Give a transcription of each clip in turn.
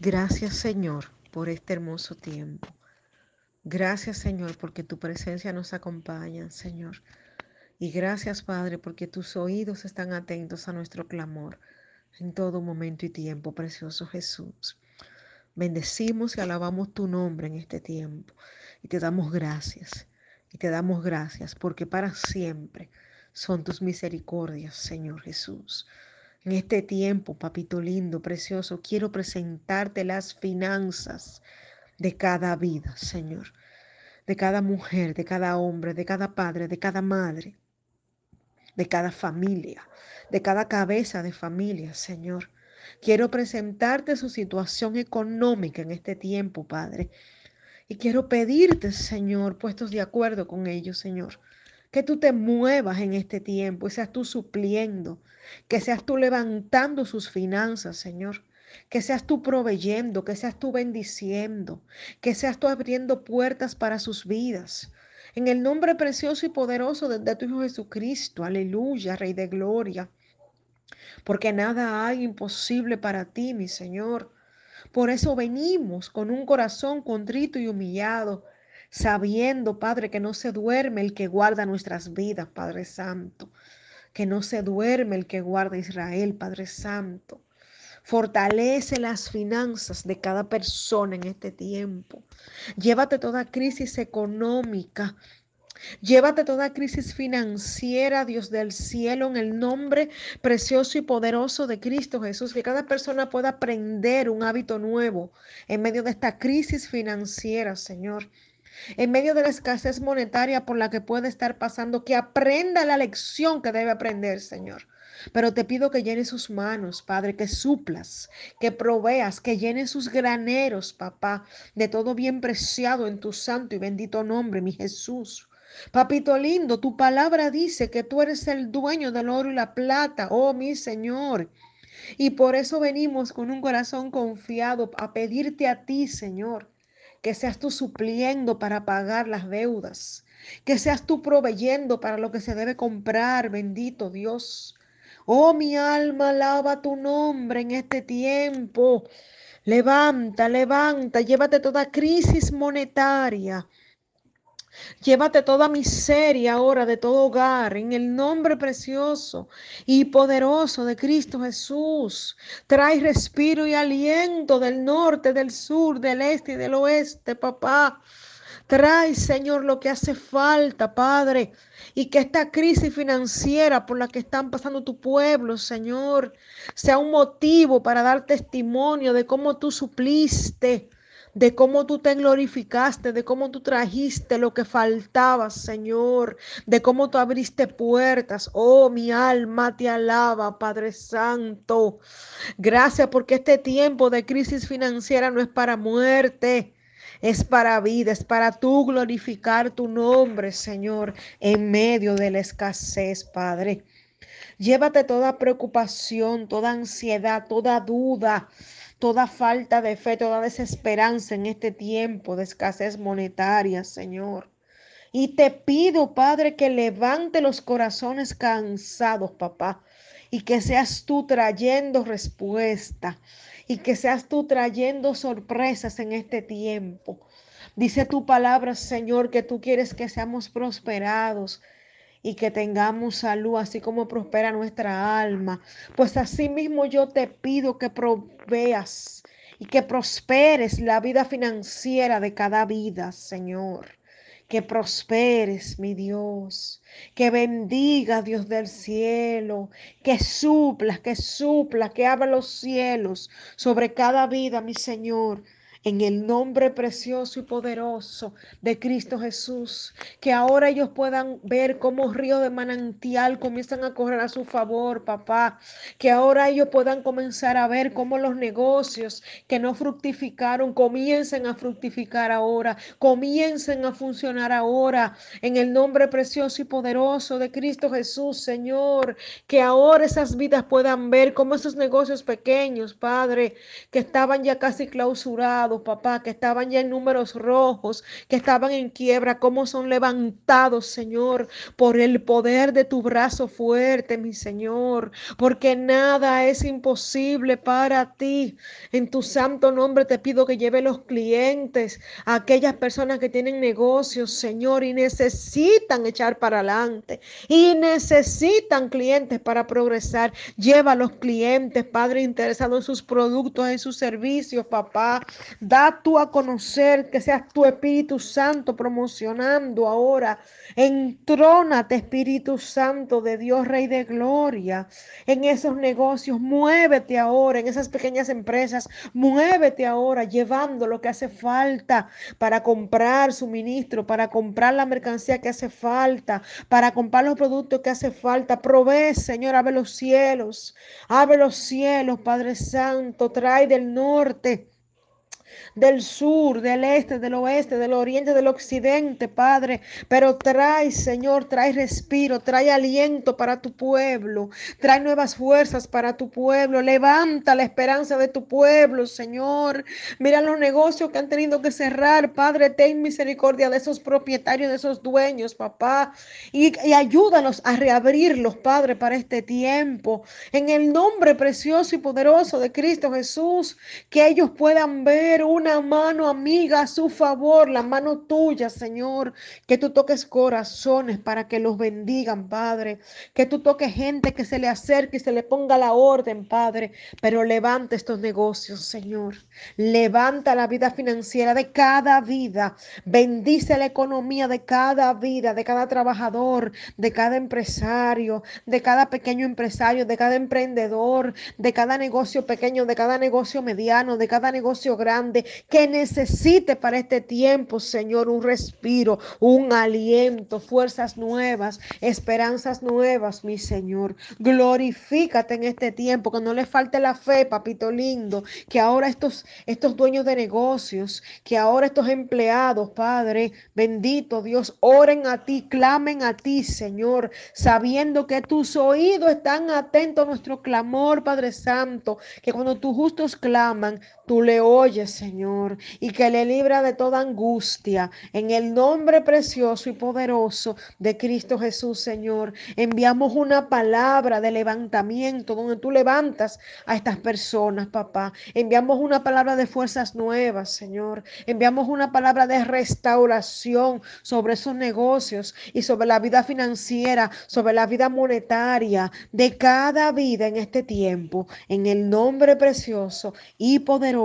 Gracias Señor por este hermoso tiempo. Gracias Señor porque tu presencia nos acompaña, Señor. Y gracias Padre porque tus oídos están atentos a nuestro clamor en todo momento y tiempo, precioso Jesús. Bendecimos y alabamos tu nombre en este tiempo y te damos gracias. Y te damos gracias porque para siempre son tus misericordias, Señor Jesús. En este tiempo, papito lindo, precioso, quiero presentarte las finanzas de cada vida, Señor. De cada mujer, de cada hombre, de cada padre, de cada madre, de cada familia, de cada cabeza de familia, Señor. Quiero presentarte su situación económica en este tiempo, Padre. Y quiero pedirte, Señor, puestos de acuerdo con ellos, Señor, que tú te muevas en este tiempo y seas tú supliendo, que seas tú levantando sus finanzas, Señor. Que seas tú proveyendo, que seas tú bendiciendo, que seas tú abriendo puertas para sus vidas. En el nombre precioso y poderoso de, tu Hijo Jesucristo, aleluya, Rey de Gloria. Porque nada hay imposible para ti, mi Señor. Por eso venimos con un corazón contrito y humillado sabiendo, Padre, que no se duerme el que guarda nuestras vidas, Padre Santo, que no se duerme el que guarda Israel, Padre Santo. Fortalece las finanzas de cada persona en este tiempo. Llévate toda crisis económica. Llévate toda crisis financiera, Dios del cielo, en el nombre precioso y poderoso de Cristo Jesús. Que cada persona pueda aprender un hábito nuevo en medio de esta crisis financiera, Señor en medio de la escasez monetaria por la que puede estar pasando, que aprenda la lección que debe aprender, Señor. Pero te pido que llenes sus manos, Padre, que suplas, que proveas, que llenes sus graneros, papá, de todo bien preciado en tu santo y bendito nombre, mi Jesús. Papito lindo, tu palabra dice que tú eres el dueño del oro y la plata, oh mi Señor. Y por eso venimos con un corazón confiado a pedirte a ti, Señor, que seas tú supliendo para pagar las deudas, que seas tú proveyendo para lo que se debe comprar, bendito Dios. Oh, mi alma, alaba tu nombre en este tiempo. Levanta, levanta, llévate toda crisis monetaria Llévate toda miseria ahora de todo hogar en el nombre precioso y poderoso de Cristo Jesús. Trae respiro y aliento del norte, del sur, del este y del oeste, papá. Trae, Señor, lo que hace falta, Padre. Y que esta crisis financiera por la que están pasando tu pueblo, Señor, sea un motivo para dar testimonio de cómo tú supliste de cómo tú te glorificaste, de cómo tú trajiste lo que faltaba, Señor, de cómo tú abriste puertas. Oh, mi alma te alaba, Padre Santo. Gracias porque este tiempo de crisis financiera no es para muerte. Es para vida, es para tú glorificar tu nombre, Señor, en medio de la escasez, Padre. Llévate toda preocupación, toda ansiedad, toda duda, toda falta de fe, toda desesperanza en este tiempo de escasez monetaria, Señor. Y te pido, Padre, que levante los corazones cansados, papá, y que seas tú trayendo respuesta, y que seas tú trayendo sorpresas en este tiempo. Dice tu palabra, Señor, que tú quieres que seamos prosperados y que tengamos salud, así como prospera nuestra alma. Pues así mismo yo te pido que proveas y que prosperes la vida financiera de cada vida, Señor. Que prosperes, mi Dios. Que bendiga, Dios del cielo. Que suplas, que suplas, que abra los cielos sobre cada vida, mi Señor en el nombre precioso y poderoso de Cristo Jesús, que ahora ellos puedan ver cómo ríos de manantial comienzan a correr a su favor, papá, que ahora ellos puedan comenzar a ver cómo los negocios que no fructificaron comiencen a fructificar ahora, comiencen a funcionar ahora, en el nombre precioso y poderoso de Cristo Jesús, Señor, que ahora esas vidas puedan ver cómo esos negocios pequeños, Padre, que estaban ya casi clausurados, papá, que estaban ya en números rojos, que estaban en quiebra, cómo son levantados, Señor, por el poder de tu brazo fuerte, mi Señor, porque nada es imposible para ti. En tu santo nombre te pido que lleve los clientes, a aquellas personas que tienen negocios, Señor, y necesitan echar para adelante, y necesitan clientes para progresar. Lleva a los clientes, Padre, interesados en sus productos, en sus servicios, papá. Da tú a conocer que seas tu Espíritu Santo promocionando ahora. Entrónate, Espíritu Santo de Dios, Rey de Gloria, en esos negocios. Muévete ahora, en esas pequeñas empresas. Muévete ahora, llevando lo que hace falta para comprar suministro, para comprar la mercancía que hace falta, para comprar los productos que hace falta. Provee, Señor, abre los cielos. Abre los cielos, Padre Santo. Trae del norte del sur, del este, del oeste, del oriente, del occidente, Padre. Pero trae, Señor, trae respiro, trae aliento para tu pueblo, trae nuevas fuerzas para tu pueblo. Levanta la esperanza de tu pueblo, Señor. Mira los negocios que han tenido que cerrar, Padre. Ten misericordia de esos propietarios, de esos dueños, papá. Y, y ayúdanos a reabrirlos, Padre, para este tiempo. En el nombre precioso y poderoso de Cristo Jesús, que ellos puedan ver una mano amiga a su favor, la mano tuya, Señor. Que tú toques corazones para que los bendigan, Padre. Que tú toques gente que se le acerque y se le ponga la orden, Padre. Pero levanta estos negocios, Señor. Levanta la vida financiera de cada vida. Bendice la economía de cada vida, de cada trabajador, de cada empresario, de cada pequeño empresario, de cada emprendedor, de cada negocio pequeño, de cada negocio mediano, de cada negocio grande que necesite para este tiempo, Señor, un respiro, un aliento, fuerzas nuevas, esperanzas nuevas, mi Señor. Glorifícate en este tiempo, que no le falte la fe, papito lindo, que ahora estos, estos dueños de negocios, que ahora estos empleados, Padre, bendito Dios, oren a ti, clamen a ti, Señor, sabiendo que tus oídos están atentos a nuestro clamor, Padre Santo, que cuando tus justos claman, tú le oyes, Señor, y que le libra de toda angustia. En el nombre precioso y poderoso de Cristo Jesús, Señor, enviamos una palabra de levantamiento donde tú levantas a estas personas, papá. Enviamos una palabra de fuerzas nuevas, Señor. Enviamos una palabra de restauración sobre esos negocios y sobre la vida financiera, sobre la vida monetaria de cada vida en este tiempo. En el nombre precioso y poderoso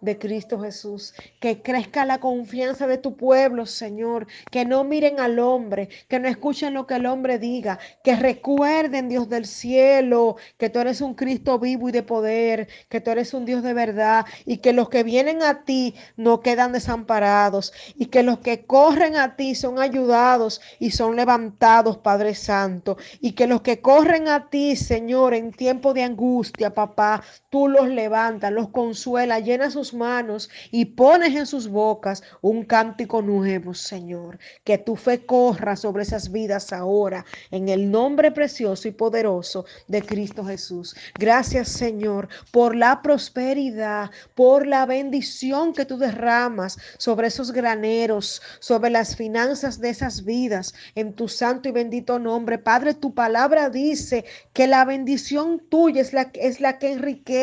de Cristo Jesús. Que crezca la confianza de tu pueblo, Señor. Que no miren al hombre, que no escuchen lo que el hombre diga. Que recuerden, Dios del cielo, que tú eres un Cristo vivo y de poder, que tú eres un Dios de verdad y que los que vienen a ti no quedan desamparados y que los que corren a ti son ayudados y son levantados, Padre Santo. Y que los que corren a ti, Señor, en tiempo de angustia, papá, tú los levantas, los consuelas llena sus manos y pones en sus bocas un cántico nuevo, Señor. Que tu fe corra sobre esas vidas ahora, en el nombre precioso y poderoso de Cristo Jesús. Gracias, Señor, por la prosperidad, por la bendición que tú derramas sobre esos graneros, sobre las finanzas de esas vidas, en tu santo y bendito nombre. Padre, tu palabra dice que la bendición tuya es la, es la que enriquece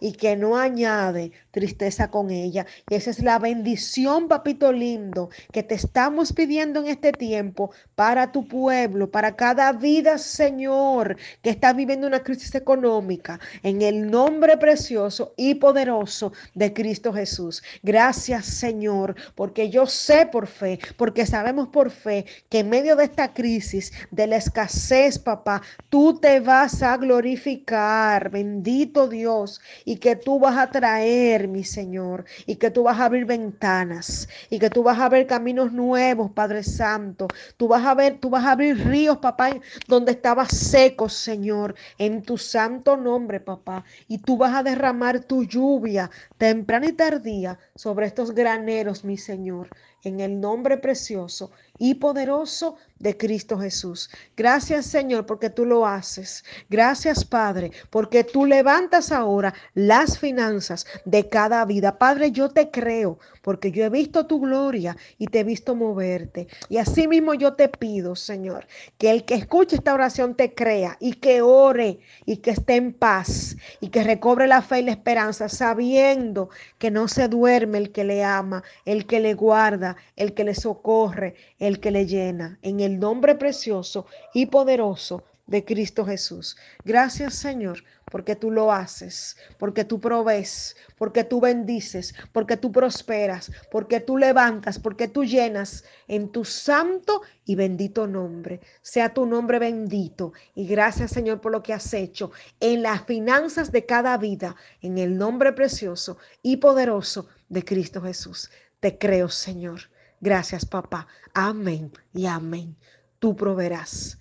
y que no añade tristeza con ella. Y esa es la bendición, papito lindo, que te estamos pidiendo en este tiempo para tu pueblo, para cada vida, Señor, que está viviendo una crisis económica, en el nombre precioso y poderoso de Cristo Jesús. Gracias, Señor, porque yo sé por fe, porque sabemos por fe que en medio de esta crisis, de la escasez, papá, tú te vas a glorificar, bendito Dios, y que tú vas a traer mi Señor, y que tú vas a abrir ventanas, y que tú vas a ver caminos nuevos, Padre Santo. Tú vas a ver, tú vas a abrir ríos, papá, donde estaba seco, Señor, en tu santo nombre, papá. Y tú vas a derramar tu lluvia temprana y tardía sobre estos graneros, mi Señor, en el nombre precioso y poderoso de Cristo Jesús. Gracias Señor porque tú lo haces. Gracias Padre porque tú levantas ahora las finanzas de cada vida. Padre, yo te creo porque yo he visto tu gloria y te he visto moverte. Y así mismo yo te pido, Señor, que el que escuche esta oración te crea y que ore y que esté en paz y que recobre la fe y la esperanza sabiendo que no se duerme el que le ama, el que le guarda, el que le socorre, el que le llena. En el nombre precioso y poderoso de Cristo Jesús. Gracias Señor, porque tú lo haces, porque tú provees, porque tú bendices, porque tú prosperas, porque tú levantas, porque tú llenas en tu santo y bendito nombre. Sea tu nombre bendito. Y gracias Señor por lo que has hecho en las finanzas de cada vida, en el nombre precioso y poderoso de Cristo Jesús. Te creo Señor. Gracias papá. Amén y amén. Tú proveerás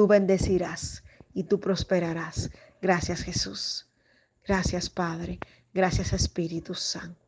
tú bendecirás y tú prosperarás. Gracias Jesús. Gracias Padre. Gracias Espíritu Santo.